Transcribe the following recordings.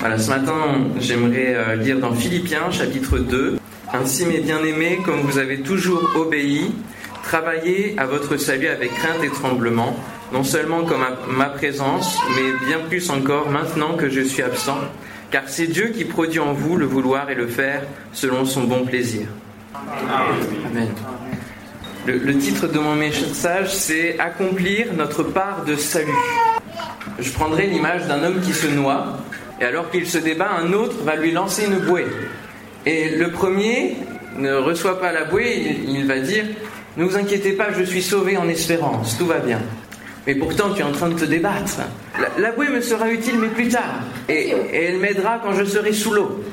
Voilà, ce matin, j'aimerais euh, lire dans Philippiens chapitre 2. Ainsi, mes bien-aimés, comme vous avez toujours obéi, travaillez à votre salut avec crainte et tremblement, non seulement comme à ma présence, mais bien plus encore maintenant que je suis absent, car c'est Dieu qui produit en vous le vouloir et le faire selon son bon plaisir. Amen. Le, le titre de mon message, c'est Accomplir notre part de salut. Je prendrai l'image d'un homme qui se noie, et alors qu'il se débat, un autre va lui lancer une bouée. Et le premier ne reçoit pas la bouée, il, il va dire Ne vous inquiétez pas, je suis sauvé en espérance, tout va bien. Mais pourtant, tu es en train de te débattre. La, la bouée me sera utile, mais plus tard. Et, et elle m'aidera quand je serai sous l'eau.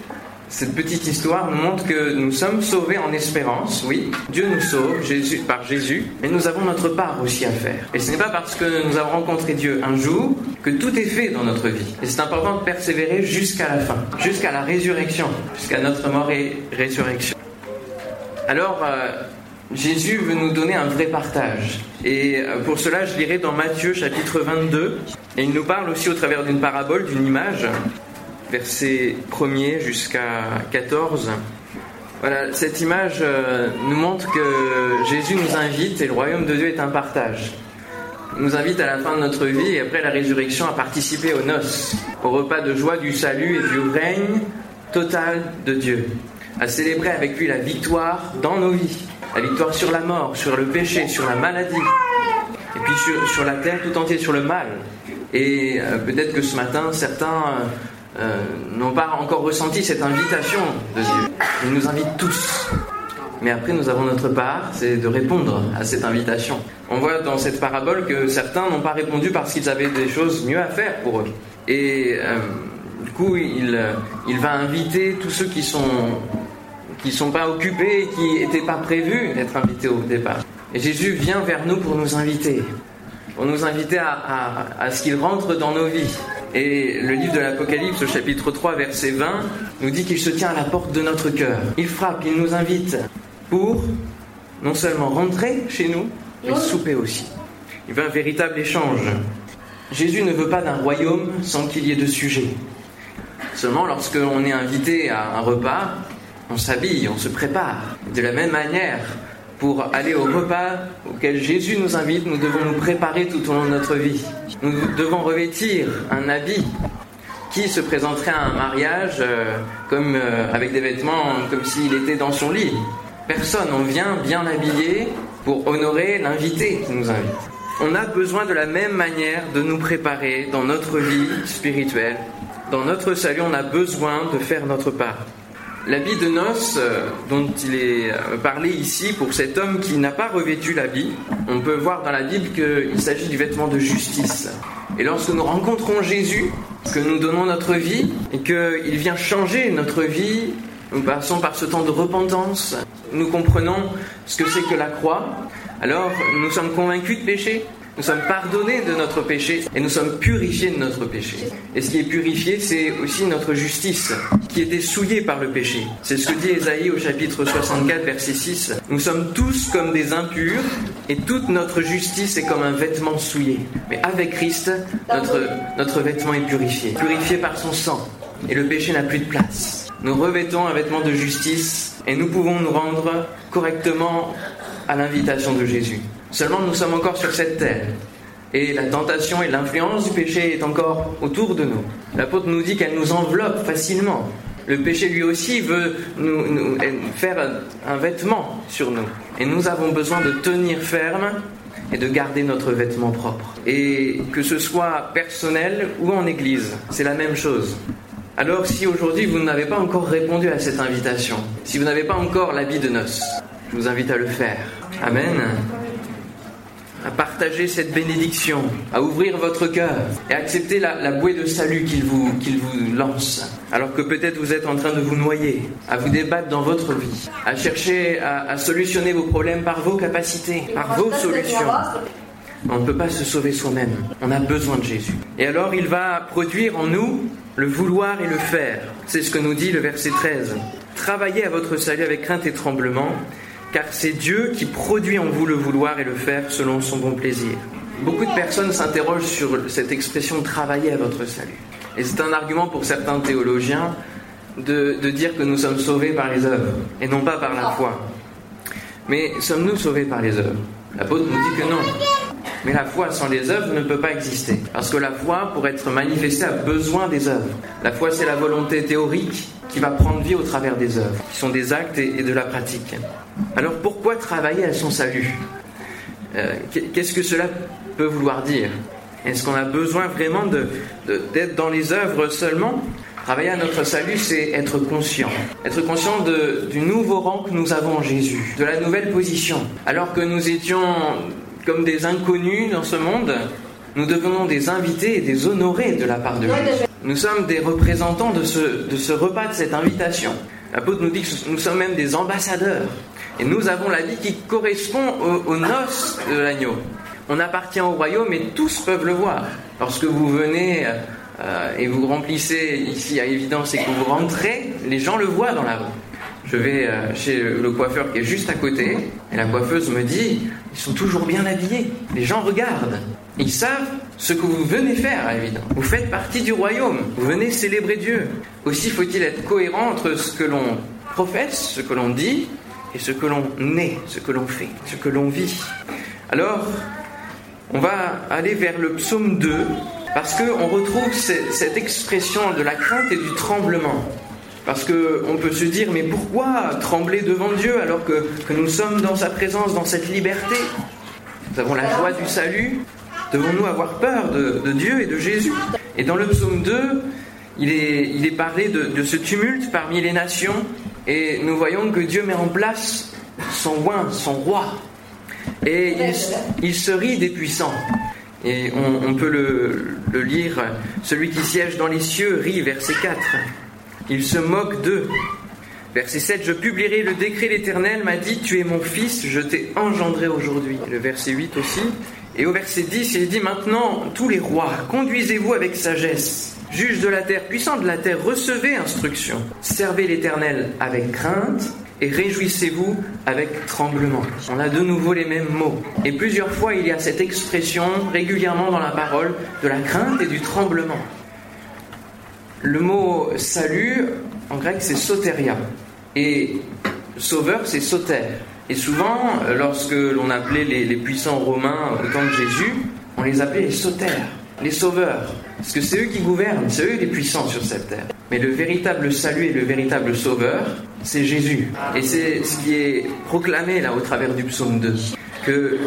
Cette petite histoire nous montre que nous sommes sauvés en espérance, oui. Dieu nous sauve par Jésus, mais nous avons notre part aussi à faire. Et ce n'est pas parce que nous avons rencontré Dieu un jour que tout est fait dans notre vie. Et c'est important de persévérer jusqu'à la fin, jusqu'à la résurrection, jusqu'à notre mort et résurrection. Alors, euh, Jésus veut nous donner un vrai partage. Et euh, pour cela, je lirai dans Matthieu chapitre 22. Et il nous parle aussi au travers d'une parabole, d'une image verset 1er jusqu'à 14. Voilà, cette image euh, nous montre que Jésus nous invite et le royaume de Dieu est un partage. Il nous invite à la fin de notre vie et après la résurrection à participer aux noces, au repas de joie du salut et du règne total de Dieu, à célébrer avec lui la victoire dans nos vies, la victoire sur la mort, sur le péché, sur la maladie, et puis sur, sur la terre tout entière, sur le mal. Et euh, peut-être que ce matin, certains... Euh, euh, n'ont pas encore ressenti cette invitation de Dieu. Il nous invite tous. Mais après, nous avons notre part, c'est de répondre à cette invitation. On voit dans cette parabole que certains n'ont pas répondu parce qu'ils avaient des choses mieux à faire pour eux. Et euh, du coup, il, il va inviter tous ceux qui sont qui sont pas occupés, qui n'étaient pas prévus d'être invités au départ. Et Jésus vient vers nous pour nous inviter, pour nous inviter à ce qu'il rentre dans nos vies, et le livre de l'Apocalypse, au chapitre 3, verset 20, nous dit qu'il se tient à la porte de notre cœur. Il frappe, il nous invite pour non seulement rentrer chez nous, mais souper aussi. Il veut un véritable échange. Jésus ne veut pas d'un royaume sans qu'il y ait de sujet. Seulement, lorsqu'on est invité à un repas, on s'habille, on se prépare. De la même manière, pour aller au repas auquel Jésus nous invite, nous devons nous préparer tout au long de notre vie. Nous devons revêtir un habit qui se présenterait à un mariage euh, comme euh, avec des vêtements comme s'il était dans son lit. Personne, on vient bien habillé pour honorer l'invité qui nous invite. On a besoin de la même manière de nous préparer dans notre vie spirituelle. Dans notre salut, on a besoin de faire notre part. L'habit de noces euh, dont il est euh, parlé ici pour cet homme qui n'a pas revêtu l'habit, on peut voir dans la Bible qu'il s'agit du vêtement de justice. Et lorsque nous rencontrons Jésus, que nous donnons notre vie et qu'il vient changer notre vie, nous passons par ce temps de repentance, nous comprenons ce que c'est que la croix, alors nous sommes convaincus de péché, nous sommes pardonnés de notre péché et nous sommes purifiés de notre péché. Et ce qui est purifié, c'est aussi notre justice, qui était souillée par le péché. C'est ce que dit Ésaïe au chapitre 64, verset 6. Nous sommes tous comme des impurs et toute notre justice est comme un vêtement souillé. Mais avec Christ, notre, notre vêtement est purifié, purifié par son sang. Et le péché n'a plus de place. Nous revêtons un vêtement de justice et nous pouvons nous rendre correctement à l'invitation de Jésus. Seulement, nous sommes encore sur cette terre. Et la tentation et l'influence du péché est encore autour de nous. L'apôtre nous dit qu'elle nous enveloppe facilement. Le péché lui aussi veut nous, faire un vêtement sur nous. Et nous avons besoin de tenir ferme et de garder notre vêtement propre. Et que ce soit personnel ou en église, c'est la même chose. Alors si aujourd'hui vous n'avez pas encore répondu à cette invitation, si vous n'avez pas encore l'habit de noces, je vous invite à le faire. Amen à partager cette bénédiction, à ouvrir votre cœur et à accepter la, la bouée de salut qu'il vous, qu'il vous lance. Alors que peut-être vous êtes en train de vous noyer, à vous débattre dans votre vie, à chercher à, à solutionner vos problèmes par vos capacités, par vos solutions. On ne peut pas se sauver soi-même. On a besoin de Jésus. Et alors il va produire en nous le vouloir et le faire. C'est ce que nous dit le verset 13. Travaillez à votre salut avec crainte et tremblement, car c'est Dieu qui produit en vous le vouloir et le faire selon son bon plaisir. Beaucoup de personnes s'interrogent sur cette expression travailler à votre salut. Et c'est un argument pour certains théologiens de, dire que nous sommes sauvés par les œuvres et non pas par la foi. Mais sommes-nous sauvés par les œuvres? L'apôtre nous dit que non. Mais la foi sans les œuvres ne peut pas exister. Parce que la foi, pour être manifestée, a besoin des œuvres. La foi, c'est la volonté théorique qui va prendre vie au travers des œuvres, qui sont des actes et de la pratique. Alors pourquoi travailler à son salut? Euh, Qu'est-ce que cela peut vouloir dire? Est-ce qu'on a besoin vraiment d'être de, dans les œuvres seulement? Travailler à notre salut, c'est être conscient. Être conscient du nouveau rang que nous avons en Jésus, de la nouvelle position. Alors que nous étions comme des inconnus dans ce monde, nous devenons des invités et des honorés de la part de Jésus. Nous sommes des représentants de ce, de ce repas, de cette invitation. L'apôtre nous dit que nous sommes même des ambassadeurs. Et nous avons la vie qui correspond aux, noces de l'agneau. On appartient au royaume et tous peuvent le voir. Lorsque vous venez euh, et vous remplissez ici à évidence et que vous rentrez, les gens le voient dans la rue. Je vais euh, chez le coiffeur qui est juste à côté et la coiffeuse me dit ils sont toujours bien habillés. Les gens regardent. Ils savent ce que vous venez faire, évidemment. Vous faites partie du royaume. Vous venez célébrer Dieu. Aussi faut-il être cohérent entre ce que l'on professe, ce que l'on dit, et ce que l'on est, ce que l'on fait, ce que l'on vit. Alors, on va aller vers le psaume 2 parce qu'on retrouve cette expression de la crainte et du tremblement. Parce qu'on peut se dire, mais pourquoi trembler devant Dieu alors que, nous sommes dans sa présence, dans cette liberté? Nous avons la joie du salut. Devons-nous avoir peur de, Dieu et de Jésus? Et dans le psaume 2, il est, parlé de, ce tumulte parmi les nations. Et nous voyons que Dieu met en place son roi, son roi. Et il, se rit des puissants. Et on, on peut le, le, lire. Celui qui siège dans les cieux rit, verset 4. Il se moque d'eux. Verset 7, je publierai le décret l'Éternel m'a dit, tu es mon fils, je t'ai engendré aujourd'hui. Le verset 8 aussi. Et au verset 10, il dit, maintenant, tous les rois, conduisez-vous avec sagesse. Juge de la terre, puissant de la terre, recevez instruction. Servez l'Éternel avec crainte et réjouissez-vous avec tremblement. On a de nouveau les mêmes mots. Et plusieurs fois, il y a cette expression régulièrement dans la parole de la crainte et du tremblement. Le mot salut, en grec, c'est soteria. Et sauveur, c'est soter. Et souvent, lorsque l'on appelait les, puissants romains au temps de Jésus, on les appelait les sautères, les sauveurs. Parce que c'est eux qui gouvernent, c'est eux les puissants sur cette terre. Mais le véritable salut et le véritable sauveur, c'est Jésus. Et c'est ce qui est proclamé là au travers du psaume 2. Que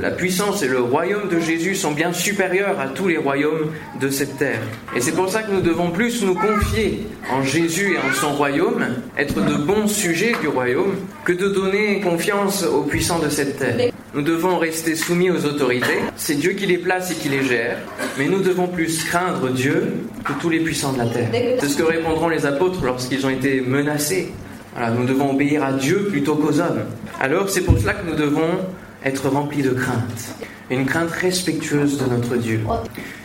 la puissance et le royaume de Jésus sont bien supérieurs à tous les royaumes de cette terre. Et c'est pour ça que nous devons plus nous confier en Jésus et en son royaume, être de bons sujets du royaume, que de donner confiance aux puissants de cette terre. Nous devons rester soumis aux autorités, c'est Dieu qui les place et qui les gère, mais nous devons plus craindre Dieu que tous les puissants de la terre. C'est ce que répondront les apôtres lorsqu'ils ont été menacés. Voilà, nous devons obéir à Dieu plutôt qu'aux hommes. Alors c'est pour cela que nous devons être rempli de crainte, une crainte respectueuse de notre Dieu.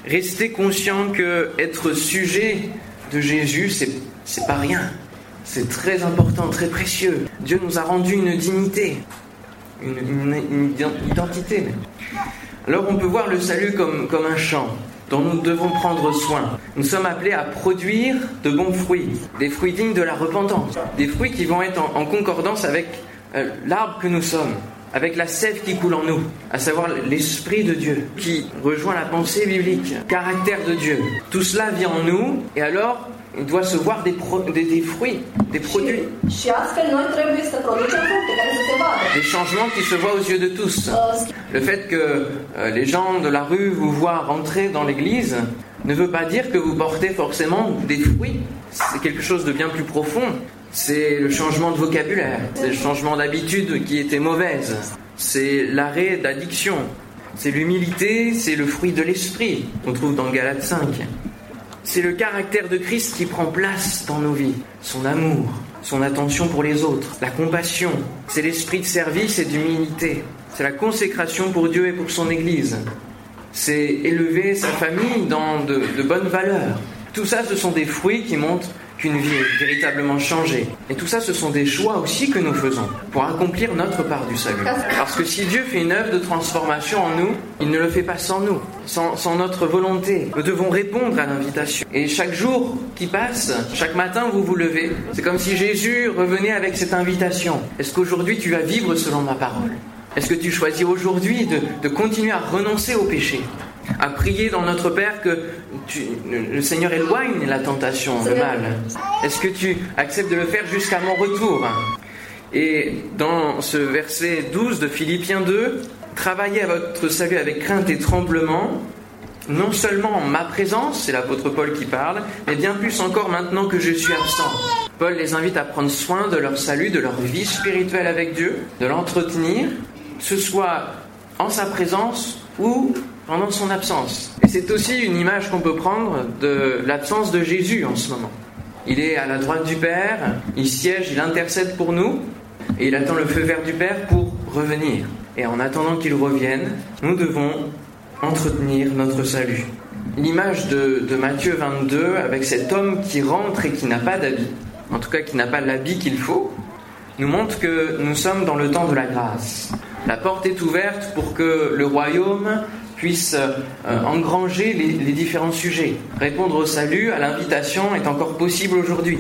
Rester conscient que être sujet de Jésus, c'est c'est pas rien. C'est très important, très précieux. Dieu nous a rendu une dignité, une, identité. Alors on peut voir le salut comme, comme un champ dont nous devons prendre soin. Nous sommes appelés à produire de bons fruits, des fruits dignes de la repentance, des fruits qui vont être en, en concordance avec euh, l'arbre que nous sommes avec la sève qui coule en nous, à savoir l'Esprit de Dieu, qui rejoint la pensée biblique, caractère de Dieu. Tout cela vient en nous, et alors il doit se voir des, fruits, des produits. Des changements qui se voient aux yeux de tous. Le fait que euh, les gens de la rue vous voient rentrer dans l'église ne veut pas dire que vous portez forcément des fruits. C'est quelque chose de bien plus profond c'est le changement de vocabulaire, c'est le changement d'habitude qui était mauvaise, c'est l'arrêt d'addiction, c'est l'humilité, c'est le fruit de l'esprit qu'on trouve dans Galates 5. C'est le caractère de Christ qui prend place dans nos vies, son amour, son attention pour les autres, la compassion, c'est l'esprit de service et d'humilité, c'est la consécration pour Dieu et pour son Église, c'est élever sa famille dans de, de bonnes valeurs. Tout ça, ce sont des fruits qui montrent qu'une vie est véritablement changée. Et tout ça, ce sont des choix aussi que nous faisons pour accomplir notre part du salut. Parce que si Dieu fait une œuvre de transformation en nous, il ne le fait pas sans nous, sans, notre volonté. Nous devons répondre à l'invitation. Et chaque jour qui passe, chaque matin, vous vous levez. C'est comme si Jésus revenait avec cette invitation. Est-ce qu'aujourd'hui tu vas vivre selon ma parole? Est-ce que tu choisis aujourd'hui de continuer à renoncer au péché? À prier dans notre Père que le Seigneur éloigne la tentation, le mal. Est-ce que tu acceptes de le faire jusqu'à mon retour? Et dans ce verset 12 de Philippiens 2, travaillez à votre salut avec crainte et tremblement, non seulement en ma présence, c'est l'apôtre Paul qui parle, mais bien plus encore maintenant que je suis absent. Paul les invite à prendre soin de leur salut, de leur vie spirituelle avec Dieu, de l'entretenir, que ce soit en sa présence ou pendant son absence. Et c'est aussi une image qu'on peut prendre de l'absence de Jésus en ce moment. Il est à la droite du Père, il siège, il intercède pour nous, et il attend le feu vert du Père pour revenir. Et en attendant qu'il revienne, nous devons entretenir notre salut. L'image de, Matthieu 22 avec cet homme qui rentre et qui n'a pas d'habit, en tout cas qui n'a pas l'habit qu'il faut, nous montre que nous sommes dans le temps de la grâce. La porte est ouverte pour que le royaume puisse euh, engranger les, les, différents sujets. Répondre au salut, à l'invitation est encore possible aujourd'hui.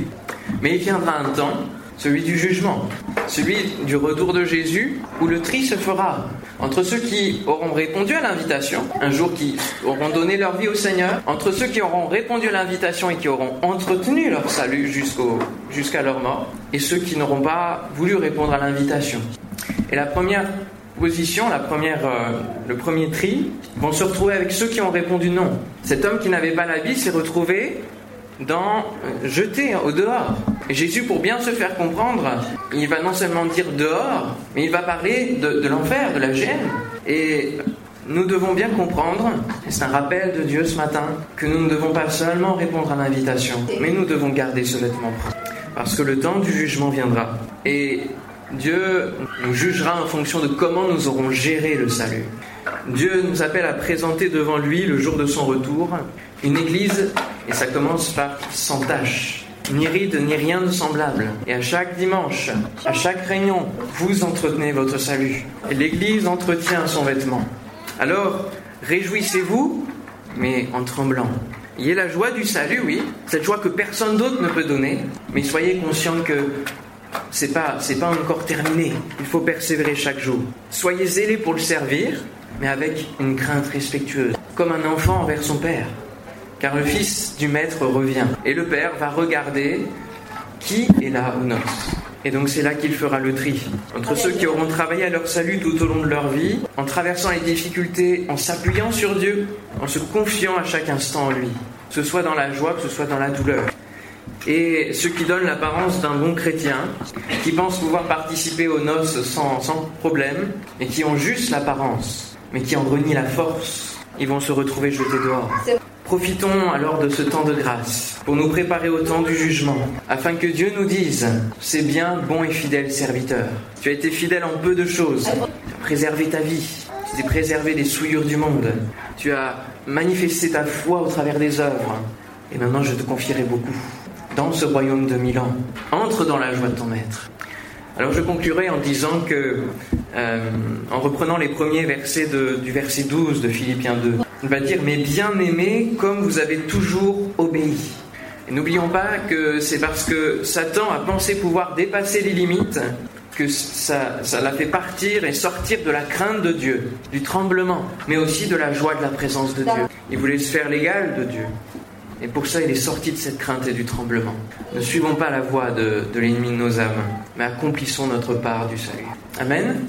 Mais il viendra un temps, celui du jugement, celui du retour de Jésus, où le tri se fera entre ceux qui auront répondu à l'invitation, un jour qui auront donné leur vie au Seigneur, entre ceux qui auront répondu à l'invitation et qui auront entretenu leur salut jusqu'à leur mort, et ceux qui n'auront pas voulu répondre à l'invitation. Et la première position, la première, euh, le premier tri, vont se retrouver avec ceux qui ont répondu non. Cet homme qui n'avait pas l'habit s'est retrouvé dans euh, au dehors. Et Jésus, pour bien se faire comprendre, il va non seulement dire dehors, mais il va parler de, de l'enfer, de la gêne. Et nous devons bien comprendre, et c'est un rappel de Dieu ce matin, que nous ne devons pas seulement répondre à l'invitation, mais nous devons garder ce vêtement propre. Parce que le temps du jugement viendra. Et Dieu nous jugera en fonction de comment nous aurons géré le salut. Dieu nous appelle à présenter devant lui, le jour de son retour, une église, et ça commence par sans tâche, ni ride, ni rien de semblable. Et à chaque dimanche, à chaque réunion, vous entretenez votre salut. Et l'église entretient son vêtement. Alors, réjouissez-vous, mais en tremblant. Il y a la joie du salut, oui, cette joie que personne d'autre ne peut donner, mais soyez conscients que c'est pas, c'est pas encore terminé. Il faut persévérer chaque jour. Soyez zélés pour le servir, mais avec une crainte respectueuse, comme un enfant envers son père. Car le fils du maître revient, et le père va regarder qui est là aux noces. Et donc c'est là qu'il fera le tri entre ceux qui auront travaillé à leur salut tout au long de leur vie, en traversant les difficultés, en s'appuyant sur Dieu, en se confiant à chaque instant en lui, que ce soit dans la joie, que ce soit dans la douleur et ceux qui donnent l'apparence d'un bon chrétien, qui pensent pouvoir participer aux noces sans, sans problème, et qui ont juste l'apparence, mais qui en renient la force, ils vont se retrouver jetés dehors. Profitons alors de ce temps de grâce pour nous préparer au temps du jugement, afin que Dieu nous dise, c'est bien, bon et fidèle serviteur. Tu as été fidèle en peu de choses, tu as préservé ta vie, tu t'es préservé des souillures du monde, tu as manifesté ta foi au travers des œuvres, et maintenant je te confierai beaucoup dans ce royaume de mille ans. Entre dans la joie de ton maître. Alors je conclurai en disant que, euh, en reprenant les premiers versets de, du verset 12 de Philippiens 2, il va dire Mais bien aimés, comme vous avez toujours obéi. Et n'oublions pas que c'est parce que Satan a pensé pouvoir dépasser les limites que ça, ça l'a fait partir et sortir de la crainte de Dieu, du tremblement, mais aussi de la joie de la présence de Dieu. Il voulait se faire l'égal de Dieu. Et pour ça, il est sorti de cette crainte et du tremblement. Ne suivons pas la voie de, l'ennemi de nos âmes, mais accomplissons notre part du salut. Amen.